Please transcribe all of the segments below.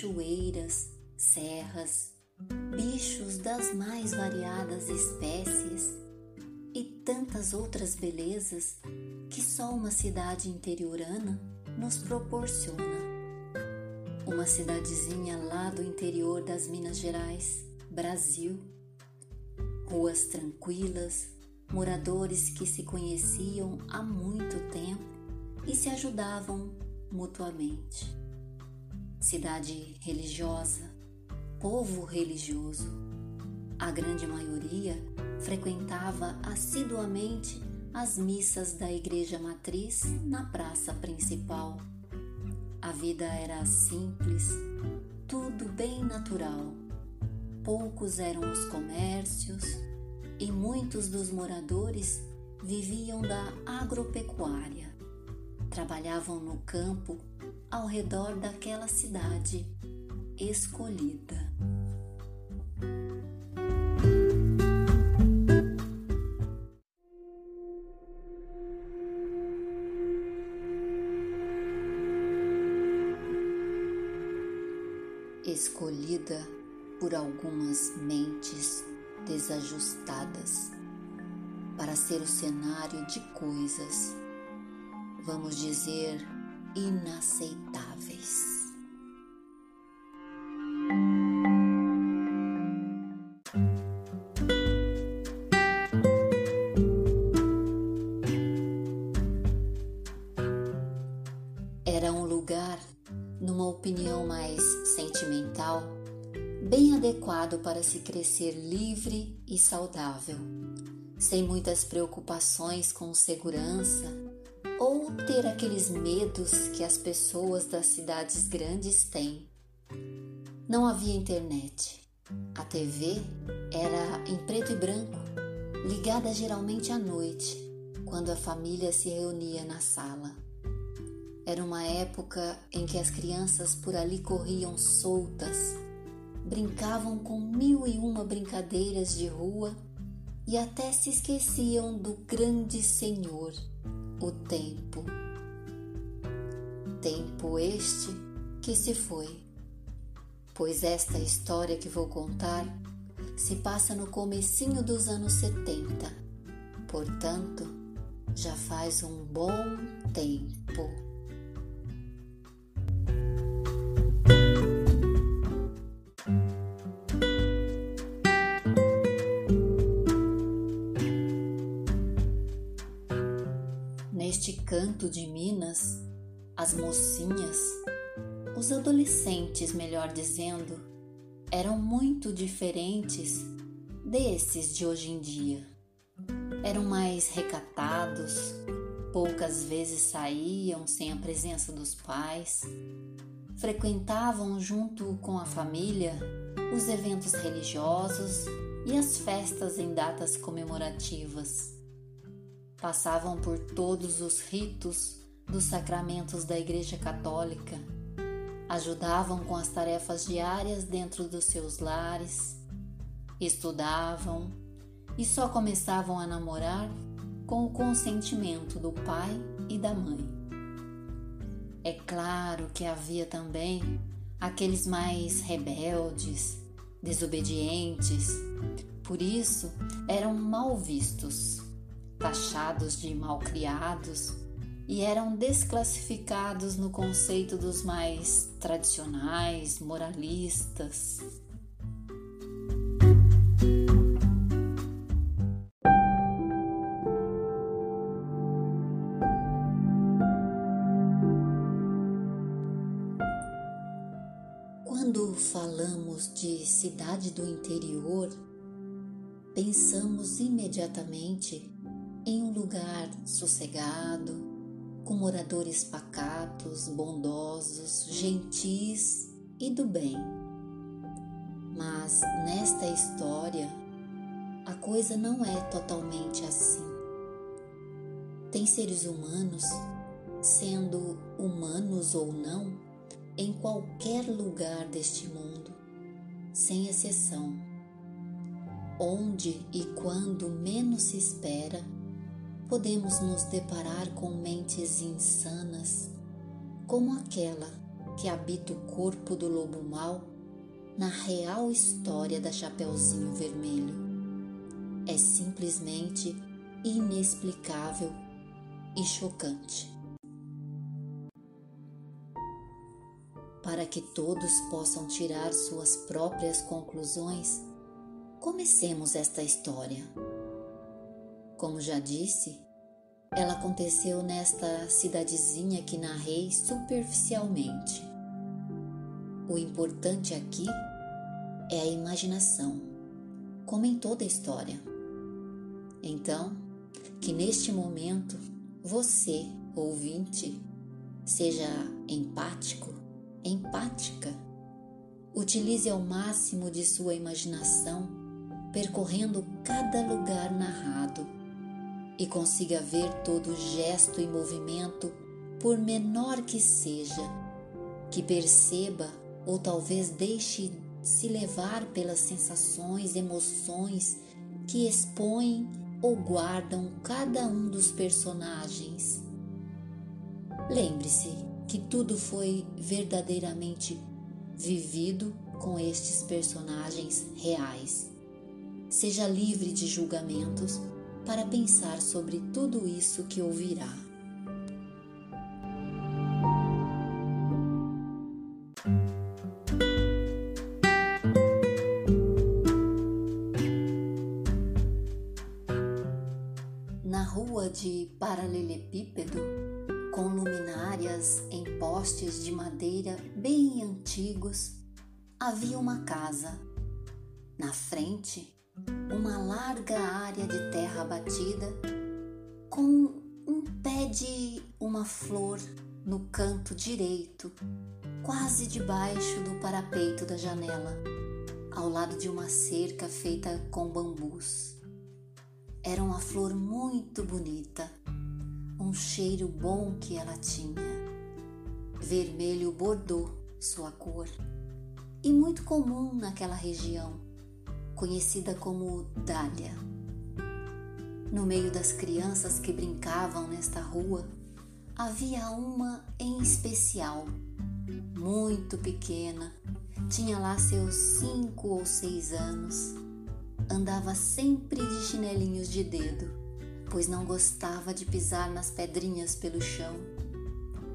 cachoeiras, serras, bichos das mais variadas espécies e tantas outras belezas que só uma cidade interiorana nos proporciona. Uma cidadezinha lá do interior das Minas Gerais, Brasil. Ruas tranquilas, moradores que se conheciam há muito tempo e se ajudavam mutuamente. Cidade religiosa, povo religioso. A grande maioria frequentava assiduamente as missas da igreja matriz na praça principal. A vida era simples, tudo bem natural. Poucos eram os comércios e muitos dos moradores viviam da agropecuária. Trabalhavam no campo ao redor daquela cidade escolhida. Escolhida por algumas mentes desajustadas para ser o cenário de coisas, vamos dizer, inaceitáveis. Era um lugar, numa opinião mais sentimental, bem adequado para se crescer livre e saudável, sem muitas preocupações com segurança ou ter aqueles medos que as pessoas das cidades grandes têm. Não havia internet. A TV era em preto e branco, ligada geralmente à noite, quando a família se reunia na sala. Era uma época em que as crianças por ali corriam soltas, brincavam com mil e uma brincadeiras de rua e até se esqueciam do grande Senhor, o tempo. Tempo este que se foi, pois esta história que vou contar se passa no comecinho dos anos 70, portanto, já faz um bom tempo. De Minas, as mocinhas, os adolescentes, melhor dizendo, eram muito diferentes desses de hoje em dia. Eram mais recatados, poucas vezes saíam sem a presença dos pais, frequentavam junto com a família os eventos religiosos e as festas em datas comemorativas passavam por todos os ritos dos sacramentos da Igreja Católica, ajudavam com as tarefas diárias dentro dos seus lares, estudavam e só começavam a namorar com o consentimento do pai e da mãe. É claro que havia também aqueles mais rebeldes, desobedientes, por isso eram mal vistos taxados de malcriados e eram desclassificados no conceito dos mais tradicionais, moralistas. Quando falamos de cidade do interior, pensamos imediatamente em um lugar sossegado, com moradores pacatos, bondosos, gentis e do bem. Mas nesta história, a coisa não é totalmente assim. Tem seres humanos, sendo humanos ou não, em qualquer lugar deste mundo, sem exceção. Onde e quando menos se espera, podemos nos deparar com mentes insanas, como aquela que habita o corpo do lobo mau na real história da Chapeuzinho Vermelho. É simplesmente inexplicável e chocante. Para que todos possam tirar suas próprias conclusões, comecemos esta história. Como já disse, ela aconteceu nesta cidadezinha que narrei superficialmente. O importante aqui é a imaginação, como em toda história. Então, que neste momento você, ouvinte, seja empático, empática. Utilize ao máximo de sua imaginação, percorrendo cada lugar narrado e consiga ver todo gesto e movimento, por menor que seja, que perceba ou talvez deixe se levar pelas sensações, emoções que expõem ou guardam cada um dos personagens. Lembre-se que tudo foi verdadeiramente vivido com estes personagens reais. Seja livre de julgamentos para pensar sobre tudo isso que ouvirá. Na rua de Paralelepípedo, com luminárias em postes de madeira bem antigos, havia uma casa. Na frente, uma larga área de terra batida com um pé de uma flor no canto direito, quase debaixo do parapeito da janela, ao lado de uma cerca feita com bambus. Era uma flor muito bonita, um cheiro bom que ela tinha. Vermelho bordô, sua cor, e muito comum naquela região conhecida como Dália. No meio das crianças que brincavam nesta rua, havia uma em especial, muito pequena, tinha lá seus cinco ou seis anos. Andava sempre de chinelinhos de dedo, pois não gostava de pisar nas pedrinhas pelo chão.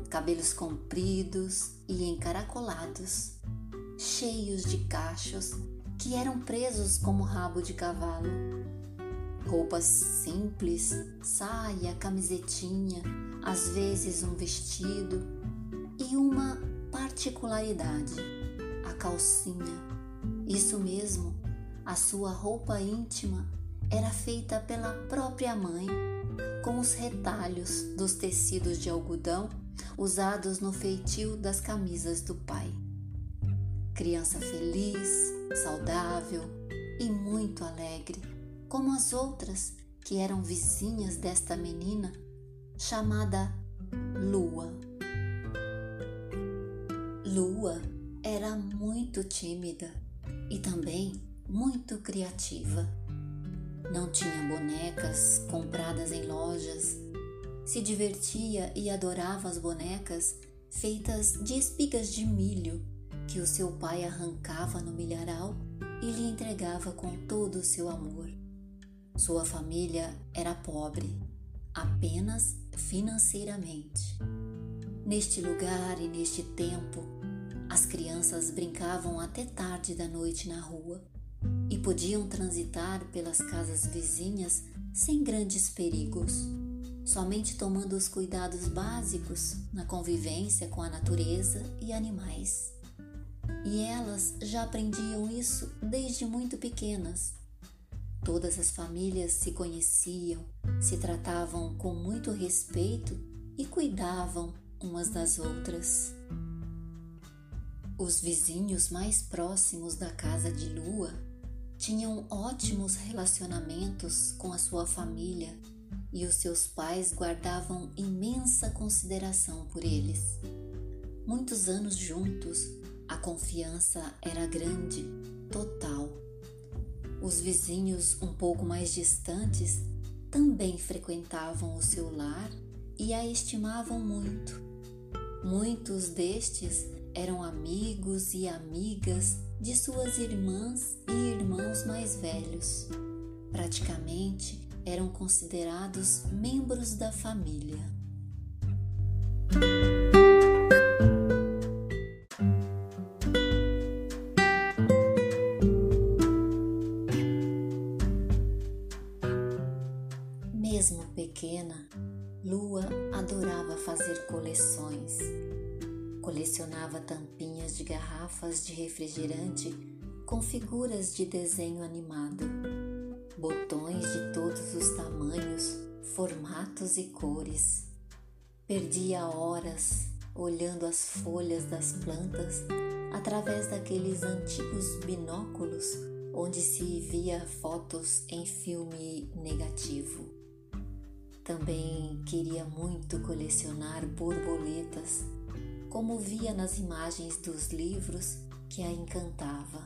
Cabelos compridos e encaracolados, cheios de cachos que eram presos como rabo de cavalo. Roupas simples, saia, camisetinha, às vezes um vestido e uma particularidade, a calcinha. Isso mesmo, a sua roupa íntima era feita pela própria mãe, com os retalhos dos tecidos de algodão usados no feitio das camisas do pai. Criança feliz, saudável e muito alegre, como as outras que eram vizinhas desta menina chamada Lua. Lua era muito tímida e também muito criativa. Não tinha bonecas compradas em lojas. Se divertia e adorava as bonecas feitas de espigas de milho que o seu pai arrancava no milharal e lhe entregava com todo o seu amor. Sua família era pobre, apenas financeiramente. Neste lugar e neste tempo, as crianças brincavam até tarde da noite na rua e podiam transitar pelas casas vizinhas sem grandes perigos, somente tomando os cuidados básicos na convivência com a natureza e animais e elas já aprendiam isso desde muito pequenas. Todas as famílias se conheciam, se tratavam com muito respeito e cuidavam umas das outras. Os vizinhos mais próximos da casa de Lua tinham ótimos relacionamentos com a sua família e os seus pais guardavam imensa consideração por eles. Muitos anos juntos, a confiança era grande, total. Os vizinhos um pouco mais distantes também frequentavam o seu lar e a estimavam muito. Muitos destes eram amigos e amigas de suas irmãs e irmãos mais velhos. Praticamente eram considerados membros da família. Refrigerante com figuras de desenho animado, botões de todos os tamanhos, formatos e cores. Perdia horas olhando as folhas das plantas através daqueles antigos binóculos onde se via fotos em filme negativo. Também queria muito colecionar borboletas, como via nas imagens dos livros que a encantava.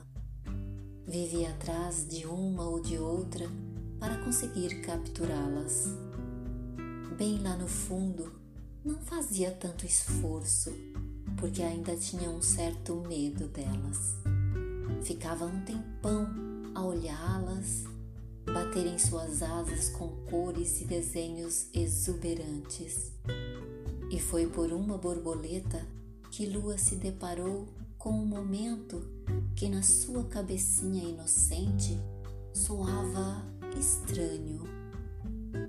Vivia atrás de uma ou de outra para conseguir capturá-las. Bem lá no fundo, não fazia tanto esforço, porque ainda tinha um certo medo delas. Ficava um tempão a olhá-las baterem suas asas com cores e desenhos exuberantes. E foi por uma borboleta que Lua se deparou com um momento que na sua cabecinha inocente soava estranho,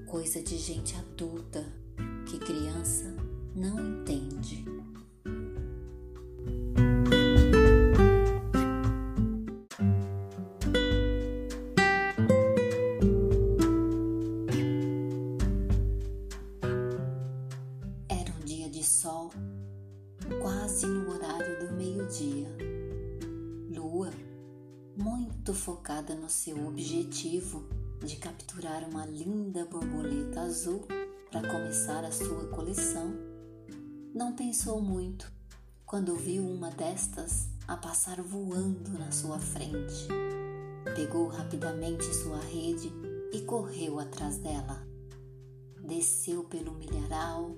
coisa de gente adulta que criança não entende. Quase no horário do meio-dia. Lua, muito focada no seu objetivo de capturar uma linda borboleta azul para começar a sua coleção, não pensou muito quando viu uma destas a passar voando na sua frente. Pegou rapidamente sua rede e correu atrás dela. Desceu pelo milharal,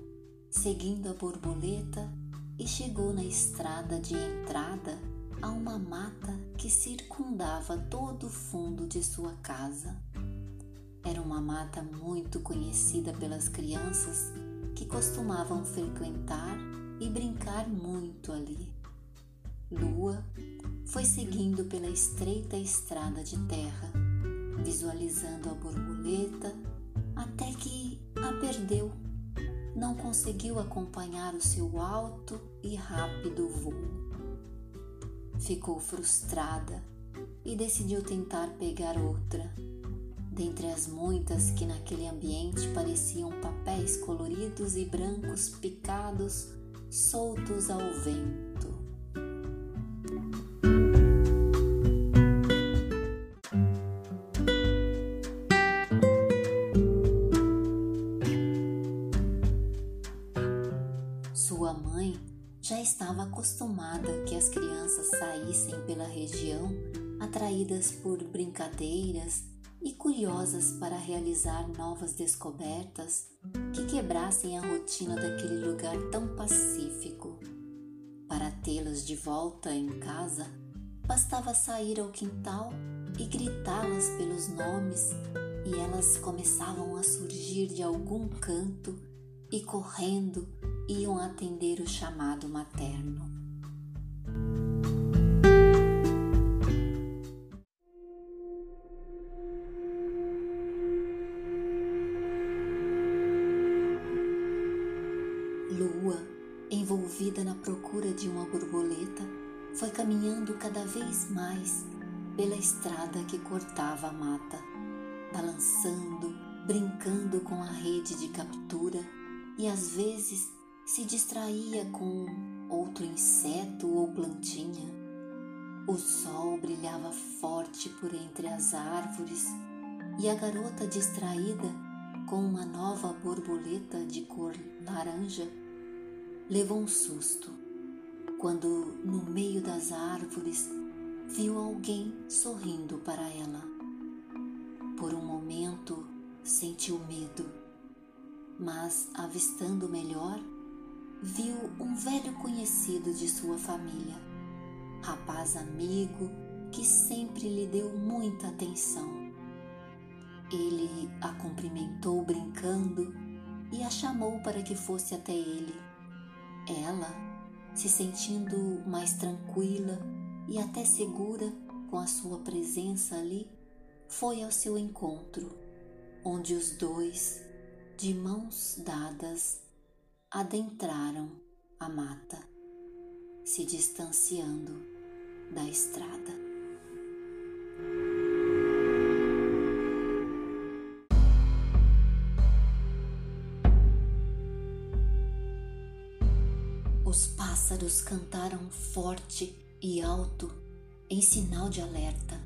seguindo a borboleta e chegou na estrada de entrada a uma mata que circundava todo o fundo de sua casa. Era uma mata muito conhecida pelas crianças que costumavam frequentar e brincar muito ali. Lua foi seguindo pela estreita estrada de terra, visualizando a borboleta conseguiu acompanhar o seu alto e rápido voo. Ficou frustrada e decidiu tentar pegar outra, dentre as muitas que naquele ambiente pareciam papéis coloridos e brancos picados, soltos ao vento. Estava acostumada que as crianças saíssem pela região atraídas por brincadeiras e curiosas para realizar novas descobertas que quebrassem a rotina daquele lugar tão pacífico. Para tê-las de volta em casa, bastava sair ao quintal e gritá-las pelos nomes, e elas começavam a surgir de algum canto e correndo iam atender o chamado materno. Lua, envolvida na procura de uma borboleta, foi caminhando cada vez mais pela estrada que cortava a mata, balançando, brincando com a rede de captura e às vezes se distraía com outro inseto ou plantinha. O sol brilhava forte por entre as árvores e a garota distraída com uma nova borboleta de cor laranja levou um susto quando, no meio das árvores, viu alguém sorrindo para ela. Por um momento sentiu medo, mas avistando melhor, viu um velho conhecido de sua família, rapaz amigo que sempre lhe deu muita atenção. Ele a cumprimentou brincando e a chamou para que fosse até ele. Ela, se sentindo mais tranquila e até segura com a sua presença ali, foi ao seu encontro, onde os dois, de mãos dadas, adentraram a mata, se distanciando da estrada. Os pássaros cantaram forte e alto em sinal de alerta.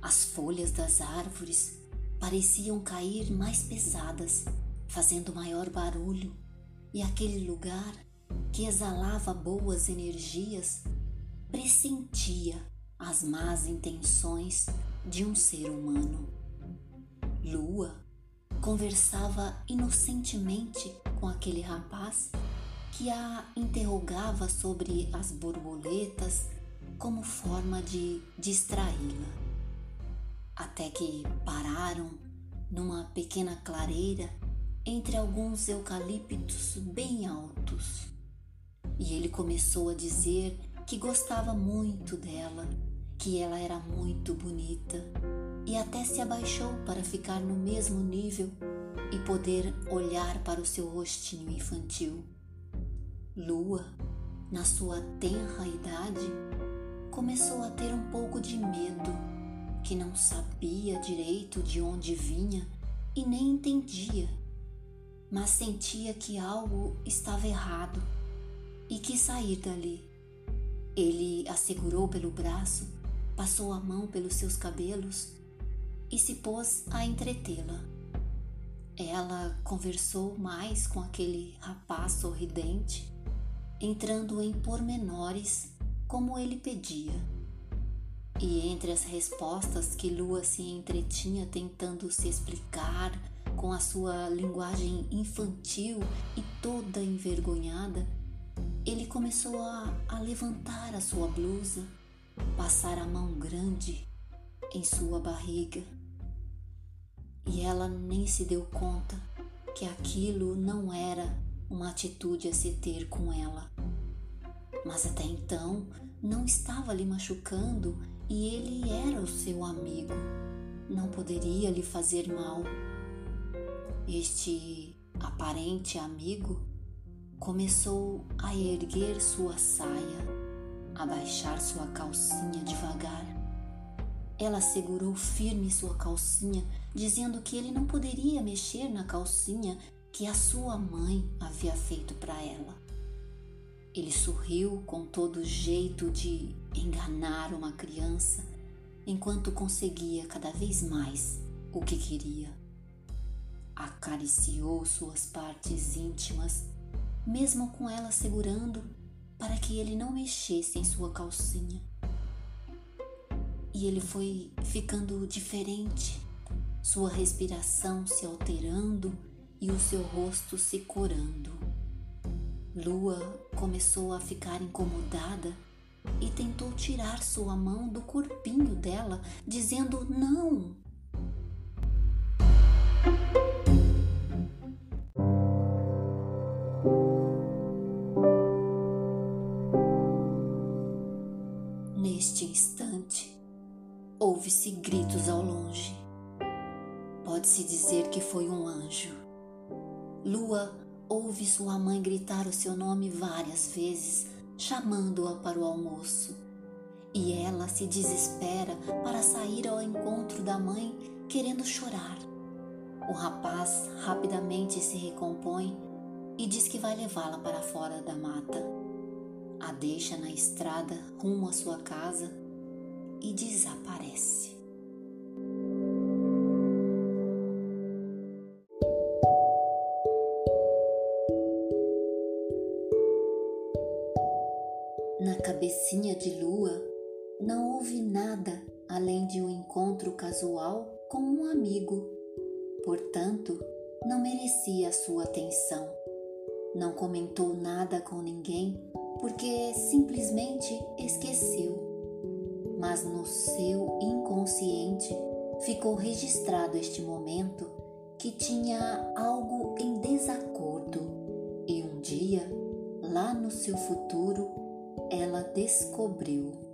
As folhas das árvores pareciam cair mais pesadas, fazendo maior barulho e aquele lugar que exalava boas energias pressentia as más intenções de um ser humano. Lua conversava inocentemente com aquele rapaz que a interrogava sobre as borboletas como forma de distraí-la. Até que pararam numa pequena clareira entre alguns eucaliptos bem altos. E ele começou a dizer que gostava muito dela, que ela era muito bonita, e até se abaixou para ficar no mesmo nível e poder olhar para o seu rostinho infantil. Lua, na sua tenra idade, começou a ter um pouco de medo, que não sabia direito de onde vinha e nem entendia mas sentia que algo estava errado e quis sair dali. Ele a segurou pelo braço, passou a mão pelos seus cabelos e se pôs a entretê-la. Ela conversou mais com aquele rapaz sorridente, entrando em pormenores como ele pedia. E entre as respostas que Lua se entretinha tentando se explicar, com a sua linguagem infantil e toda envergonhada, ele começou a, a levantar a sua blusa, passar a mão grande em sua barriga. E ela nem se deu conta que aquilo não era uma atitude a se ter com ela. Mas até então não estava lhe machucando e ele era o seu amigo. Não poderia lhe fazer mal. Este aparente amigo começou a erguer sua saia, a baixar sua calcinha devagar. Ela segurou firme sua calcinha, dizendo que ele não poderia mexer na calcinha que a sua mãe havia feito para ela. Ele sorriu com todo jeito de enganar uma criança, enquanto conseguia cada vez mais o que queria acariciou suas partes íntimas, mesmo com ela segurando para que ele não mexesse em sua calcinha. E ele foi ficando diferente, sua respiração se alterando e o seu rosto se corando. Lua começou a ficar incomodada e tentou tirar sua mão do corpinho dela, dizendo não. Gritos ao longe. Pode-se dizer que foi um anjo. Lua ouve sua mãe gritar o seu nome várias vezes, chamando-a para o almoço. E ela se desespera para sair ao encontro da mãe, querendo chorar. O rapaz rapidamente se recompõe e diz que vai levá-la para fora da mata a deixa na estrada rumo à sua casa e desaparece. Na cabecinha de Lua não houve nada além de um encontro casual com um amigo, portanto, não merecia a sua atenção. não comentou nada com ninguém porque simplesmente esqueceu. Mas no seu inconsciente ficou registrado este momento que tinha algo em desacordo e um dia, lá no seu futuro, ela descobriu